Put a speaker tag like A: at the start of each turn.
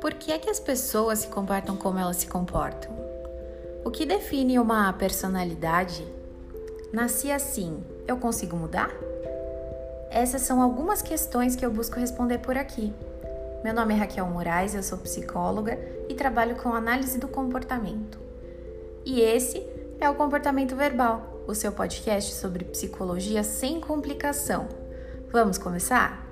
A: Por que é que as pessoas se comportam como elas se comportam? O que define uma personalidade? Nasci assim, eu consigo mudar? Essas são algumas questões que eu busco responder por aqui. Meu nome é Raquel Moraes, eu sou psicóloga e trabalho com análise do comportamento. E esse é o Comportamento Verbal, o seu podcast sobre psicologia sem complicação. Vamos começar?